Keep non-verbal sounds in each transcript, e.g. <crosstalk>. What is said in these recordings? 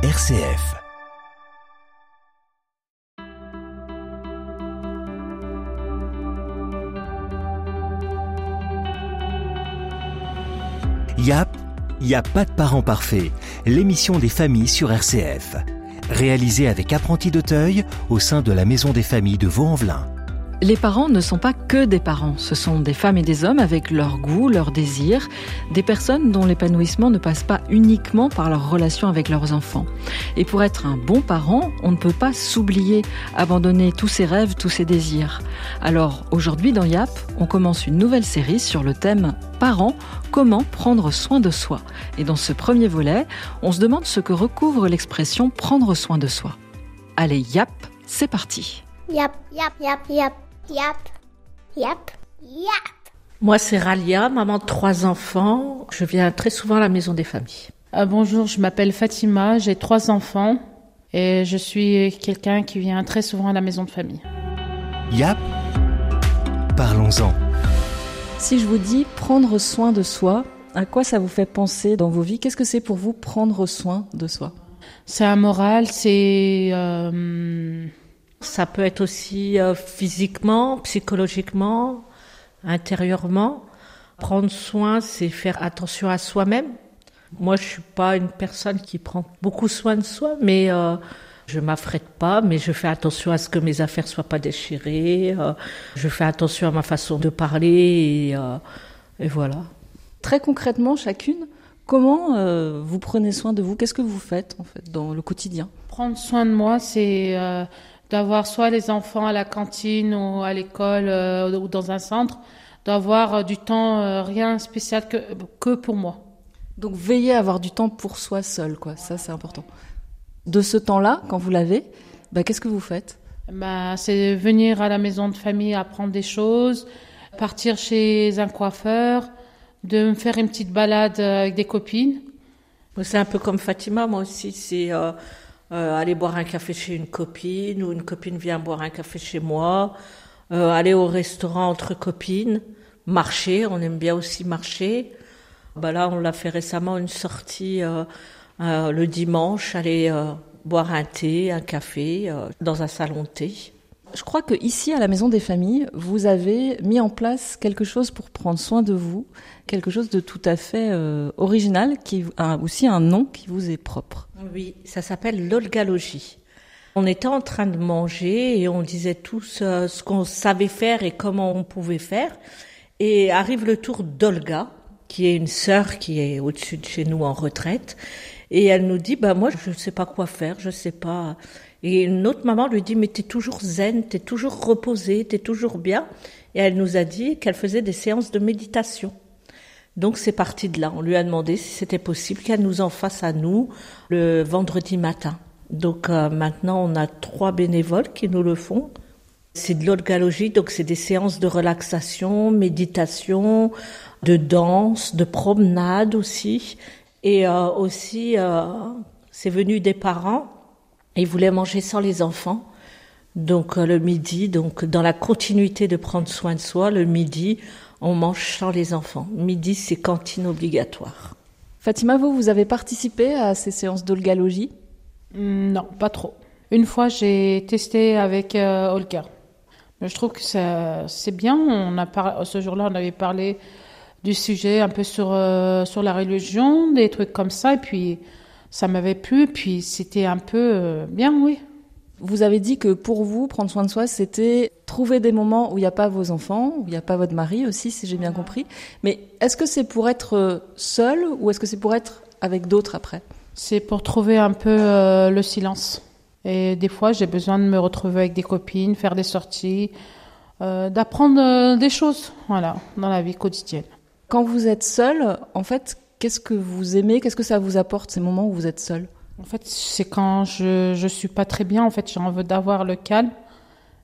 RCF. YAP, y a pas de parents parfaits. L'émission des familles sur RCF. Réalisée avec Apprenti d'Auteuil au sein de la Maison des familles de Vaux-en-Velin. Les parents ne sont pas que des parents, ce sont des femmes et des hommes avec leurs goûts, leurs désirs, des personnes dont l'épanouissement ne passe pas uniquement par leur relation avec leurs enfants. Et pour être un bon parent, on ne peut pas s'oublier, abandonner tous ses rêves, tous ses désirs. Alors aujourd'hui dans YAP, on commence une nouvelle série sur le thème Parents, comment prendre soin de soi? Et dans ce premier volet, on se demande ce que recouvre l'expression prendre soin de soi. Allez, YAP, c'est parti. Yap, yap, yap, yap, yap, yap, yap. Moi, c'est Ralia, maman de trois enfants. Je viens très souvent à la maison des familles. Euh, bonjour, je m'appelle Fatima, j'ai trois enfants et je suis quelqu'un qui vient très souvent à la maison de famille. YAP, parlons-en. Si je vous dis prendre soin de soi, à quoi ça vous fait penser dans vos vies? Qu'est-ce que c'est pour vous prendre soin de soi? C'est un moral, c'est euh, Ça peut être aussi euh, physiquement, psychologiquement, intérieurement. Prendre soin, c'est faire attention à soi-même. Moi, je suis pas une personne qui prend beaucoup soin de soi, mais euh, je m'affrète pas, mais je fais attention à ce que mes affaires soient pas déchirées. euh, je fais attention à ma façon de parler et, euh, et voilà. Très concrètement, chacune, comment euh, vous prenez soin de vous? Qu'est-ce que vous faites en fait dans le quotidien? Prendre soin de moi, c'est euh, d'avoir soit les enfants à la cantine ou à l'école euh, ou dans un centre, d'avoir euh, du temps euh, rien spécial que, que pour moi. Donc veillez à avoir du temps pour soi seul, quoi. Ça, c'est important. De ce temps-là, quand vous l'avez, bah, qu'est-ce que vous faites? Bah, c'est venir à la maison de famille apprendre des choses, partir chez un coiffeur, de me faire une petite balade avec des copines. C'est un peu comme Fatima, moi aussi. C'est euh, aller boire un café chez une copine ou une copine vient boire un café chez moi. euh, aller au restaurant entre copines. Marcher, on aime bien aussi marcher. Bah là, on l'a fait récemment une sortie euh, euh, le dimanche, aller euh, boire un thé, un café euh, dans un salon de thé. Je crois que ici, à la Maison des Familles, vous avez mis en place quelque chose pour prendre soin de vous, quelque chose de tout à fait euh, original, qui a aussi un nom qui vous est propre. Oui, ça s'appelle l'olgalogie. On était en train de manger et on disait tous ce qu'on savait faire et comment on pouvait faire. Et arrive le tour d'Olga, qui est une sœur qui est au-dessus de chez nous en retraite. Et elle nous dit, bah moi je ne sais pas quoi faire, je sais pas. Et une autre maman lui dit, mais t'es toujours zen, t'es toujours reposée, t'es toujours bien. Et elle nous a dit qu'elle faisait des séances de méditation. Donc c'est parti de là. On lui a demandé si c'était possible qu'elle nous en fasse à nous le vendredi matin. Donc euh, maintenant on a trois bénévoles qui nous le font. C'est de l'olgalogie, donc c'est des séances de relaxation, méditation, de danse, de promenade aussi. Et euh, aussi, euh, c'est venu des parents. Ils voulaient manger sans les enfants. Donc euh, le midi, donc dans la continuité de prendre soin de soi, le midi, on mange sans les enfants. Midi, c'est cantine obligatoire. Fatima, vous, vous avez participé à ces séances d'olgalogie? Mm, Non, pas trop. Une fois, j'ai testé avec euh, Olga. Mais je trouve que ça- c'est bien. On a par- ce jour-là, on avait parlé du sujet un peu sur, euh, sur la religion, des trucs comme ça. Et puis, ça m'avait plu. Et puis, c'était un peu euh, bien, oui. Vous avez dit que pour vous, prendre soin de soi, c'était trouver des moments où il n'y a pas vos enfants, où il n'y a pas votre mari aussi, si j'ai bien compris. Mais est-ce que c'est pour être euh, seul ou est-ce que c'est pour être avec d'autres après? C'est pour trouver un peu euh, le silence. Et des fois, j'ai besoin de me retrouver avec des copines, faire des sorties, euh, d'apprendre des choses, voilà, dans la vie quotidienne. Quand vous êtes seul, en fait, qu'est-ce que vous aimez? Qu'est-ce que ça vous apporte ces moments où vous êtes seul? En fait, c'est quand je je suis pas très bien. En fait, j'ai envie d'avoir le calme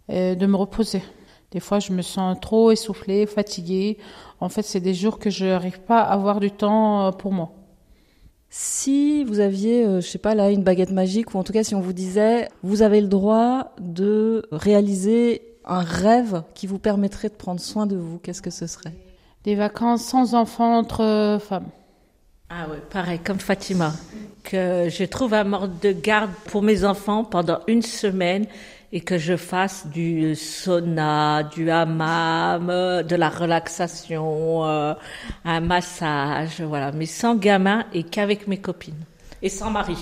et de me reposer. Des fois, je me sens trop essoufflée, fatiguée. En fait, c'est des jours que je n'arrive pas à avoir du temps euh, pour moi. Si vous aviez, euh, je sais pas là, une baguette magique, ou en tout cas si on vous disait, vous avez le droit de réaliser un rêve qui vous permettrait de prendre soin de vous, qu'est-ce que ce serait? Des vacances sans enfants entre euh, femmes. Ah ouais, pareil, comme Fatima. Que je trouve un mode de garde pour mes enfants pendant une semaine et que je fasse du sauna, du hammam, de la relaxation, euh, un massage, voilà, mais sans gamin et qu'avec mes copines et sans mari.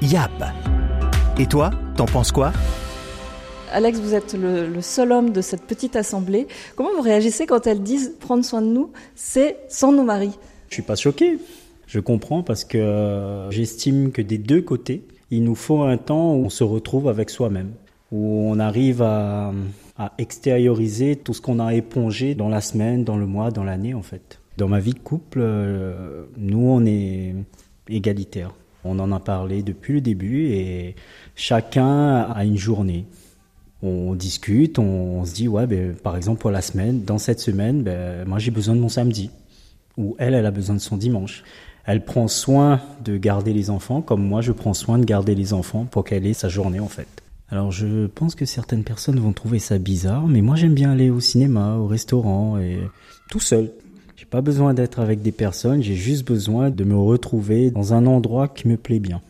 Yap. Et toi, t'en penses quoi? Alex, vous êtes le, seul homme de cette petite assemblée. Comment vous réagissez quand elles disent prendre soin de nous, c'est sans nos maris? Je suis pas choqué. Je comprends parce que euh, j'estime que des deux côtés, il nous faut un temps où on se retrouve avec soi-même, où on arrive à, extérioriser tout ce qu'on a épongé dans la semaine, dans le mois, dans l'année en fait. Dans ma vie de couple, euh, nous on est égalitaires. On en a parlé depuis le début et chacun a une journée. On discute, on, se dit ouais, ben, par exemple pour la semaine, dans cette semaine, ben, moi j'ai besoin de mon samedi, ou elle, elle a besoin de son dimanche. Elle prend soin de garder les enfants, comme moi je prends soin de garder les enfants pour qu'elle ait sa journée en fait. Alors je pense que certaines personnes vont trouver ça bizarre, mais moi j'aime bien aller au cinéma, au restaurant et tout seul. J'ai pas besoin d'être avec des personnes, j'ai juste besoin de me retrouver dans un endroit qui me plaît bien.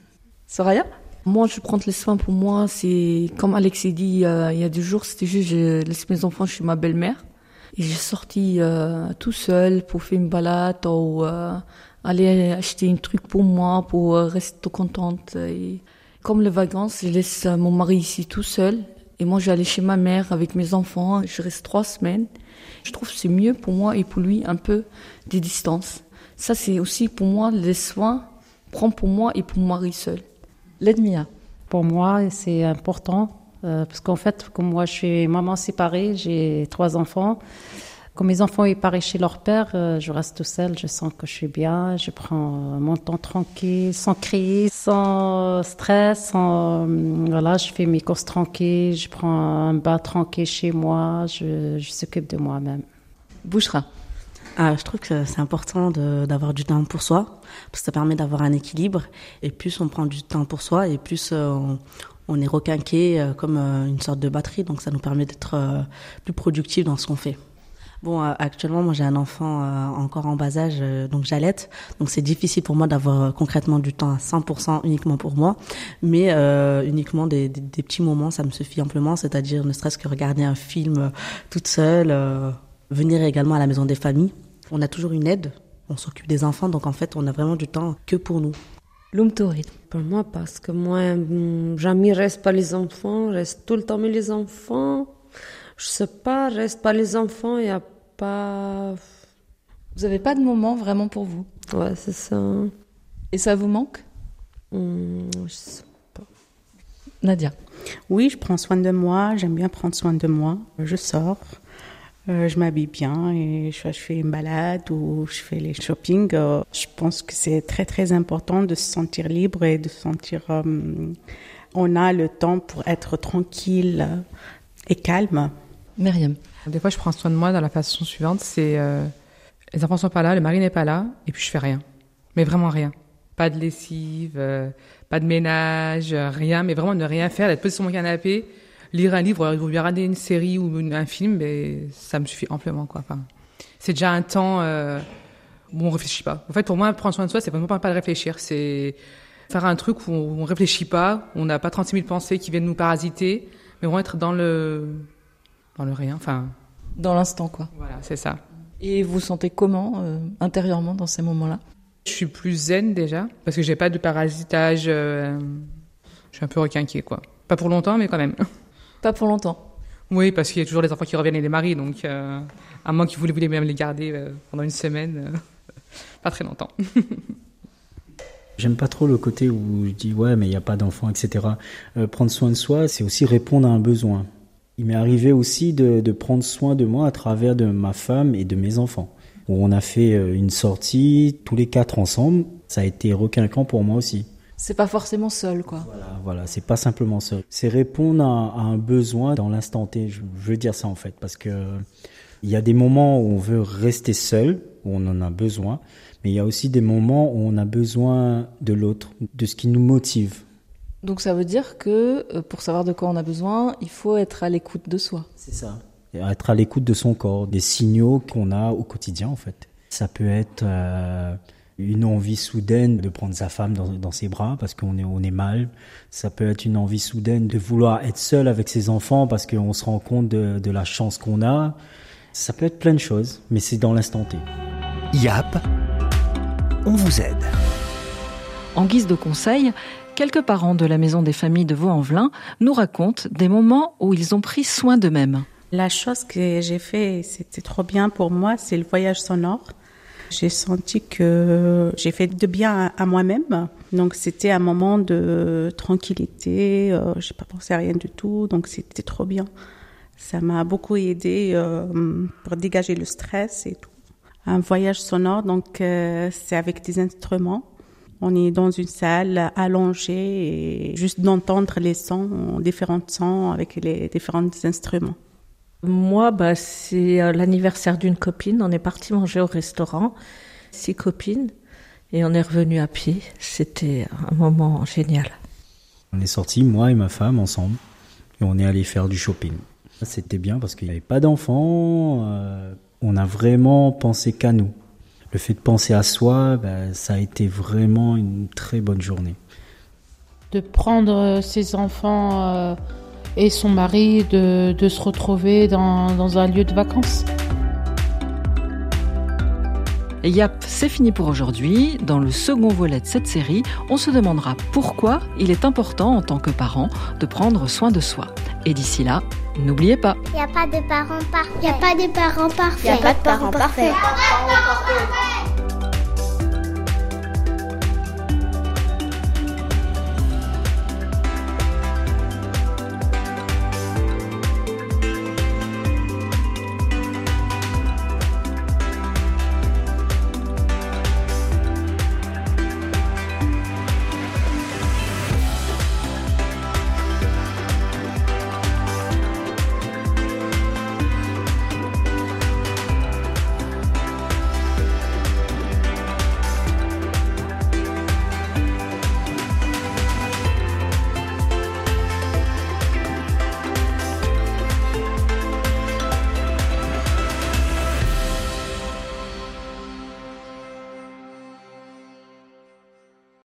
Soraya? Moi, je prends les soins pour moi. C'est comme Alex a dit euh, il y a deux jours, c'était juste je laisse mes enfants chez ma belle-mère et j'ai sorti euh, tout seul pour faire une balade ou euh, aller acheter un truc pour moi pour rester contente. Et comme les vacances, je laisse mon mari ici tout seul et moi j'allais chez ma mère avec mes enfants. Je reste trois semaines. Je trouve que c'est mieux pour moi et pour lui un peu des distances. Ça c'est aussi pour moi les soins prend pour moi et pour mon mari seul. L'Edmia. Pour moi, c'est important euh, parce qu'en fait, comme moi, je suis maman séparée, j'ai trois enfants. Quand mes enfants ils partent chez leur père, euh, je reste tout seul, je sens que je suis bien, je prends mon temps tranquille, sans crier, sans stress, sans, voilà, je fais mes courses tranquilles, je prends un bain tranquille chez moi, je, je s'occupe de moi-même. Bouchera. Ah, je trouve que c'est important d'avoir du temps pour soi, parce que ça permet d'avoir un équilibre. Et plus on prend du temps pour soi, et plus euh, on, est requinqué euh, comme euh, une sorte de batterie. Donc ça nous permet d'être plus productif dans ce qu'on fait. Bon, actuellement, moi j'ai un enfant encore en bas âge, donc j'allaite. Donc c'est difficile pour moi d'avoir concrètement du temps à 100% uniquement pour moi. Mais uniquement des, petits moments, ça me suffit amplement. C'est-à-dire ne serait-ce que regarder un film toute seule venir également à la maison des familles. On a toujours une aide, on s'occupe des enfants, donc en fait, on a vraiment du temps que pour nous. L'Umtori. Pour moi, parce que moi, mm, jamais reste pas les enfants, reste tout le temps mais les enfants. Je sais pas, reste pas les enfants, il y a pas. Vous avez pas de moment vraiment pour vous? Ouais, c'est ça. Et ça vous manque? Mmh, Je sais pas. Nadia. Oui, je prends soin de moi, j'aime bien prendre soin de moi. Je sors, euh, je m'habille bien et je, je, fais une balade ou je fais les shopping. Euh, je pense que c'est très très important de se sentir libre et de se sentir euh, on a le temps pour être tranquille et calme. Myriam. Des fois, je prends soin de moi dans la façon suivante c'est euh, les enfants sont pas là, le mari n'est pas là, et puis je fais rien, mais vraiment rien. Pas de lessive, euh, pas de ménage, rien, mais vraiment ne rien faire, d'être posé sur mon canapé lire un livre ou regarder une série ou un film, mais ça me suffit amplement. Quoi. Enfin, c'est déjà un temps euh, où on réfléchit pas. En fait, pour moi, prendre soin de soi, c'est vraiment pas, de réfléchir. C'est faire un truc où on réfléchit pas, on n'a pas 36 000 pensées qui viennent nous parasiter, mais on va être dans le, dans le rien. Enfin, dans l'instant, quoi. Voilà, c'est ça. Et vous sentez comment euh, intérieurement dans ces moments-là? Je suis plus zen déjà, parce que j'ai pas de parasitage. Euh, je suis un peu requinqué, quoi. Pas pour longtemps, mais quand même. <laughs> Pas pour longtemps. Oui, parce qu'il y a toujours les enfants qui reviennent et les maris, donc euh, à moins qu'ils voulaient, même les garder euh, pendant une semaine, euh, <laughs> pas très longtemps. <laughs> J'aime pas trop le côté où je dis ouais mais il n'y a pas d'enfants, etc. Euh, prendre soin de soi, c'est aussi répondre à un besoin. Il m'est arrivé aussi de, de, prendre soin de moi à travers de ma femme et de mes enfants. Où on a fait une sortie tous les quatre ensemble, ça a été requinquant pour moi aussi. C'est pas forcément seul, quoi. Voilà, voilà, c'est pas simplement seul. C'est répondre à, à, un besoin dans l'instant T. Je, je, veux dire ça en fait, parce que il y a des moments où on veut rester seul, où on en a besoin, mais il y a aussi des moments où on a besoin de l'autre, de ce qui nous motive. Donc ça veut dire que pour savoir de quoi on a besoin, il faut être à l'écoute de soi. C'est ça. être à l'écoute de son corps, des signaux qu'on a au quotidien en fait. Ça peut être euh, une envie soudaine de prendre sa femme dans, dans ses bras parce qu'on est, on est mal. Ça peut être une envie soudaine de vouloir être seul avec ses enfants parce qu'on se rend compte de, de la chance qu'on a. Ça peut être plein de choses, mais c'est dans l'instant T. YAP, on vous aide. En guise de conseil, quelques parents de la Maison des familles de Vaux-en-Velin nous racontent des moments où ils ont pris soin d'eux-mêmes. La chose que j'ai fait, c'était trop bien pour moi, c'est le voyage sonore. J'ai senti que j'ai fait de bien à moi-même. Donc c'était un moment de tranquillité. Euh, j'ai pas pensé à rien du tout. Donc c'était trop bien. Ça m'a beaucoup aidé euh, pour dégager le stress et tout. Un voyage sonore, donc euh, c'est avec des instruments. On est dans une salle allongée et juste d'entendre les sons, différents sons avec les différents instruments. Moi, bah, c'est euh, l'anniversaire d'une copine. On est parti manger au restaurant, six copines, et on est revenu à pied. C'était un moment génial. On est sortis, moi et ma femme, ensemble, et on est allé faire du shopping. C'était bien parce qu'il n'y avait pas d'enfants. euh, on a vraiment pensé qu'à nous. Le fait de penser à soi, ben, ça a été vraiment une très bonne journée. De prendre ses enfants euh, et son mari, de, de se retrouver dans, dans un lieu de vacances. Et Yap, c'est fini pour aujourd'hui. Dans le second volet de cette série, on se demandera pourquoi il est important en tant que parent de prendre soin de soi. Et d'ici là, n'oubliez pas, Il n'y a pas de parents parfaits. Il n'y a pas de parents parfaits. Il n'y a pas de parents parfaits.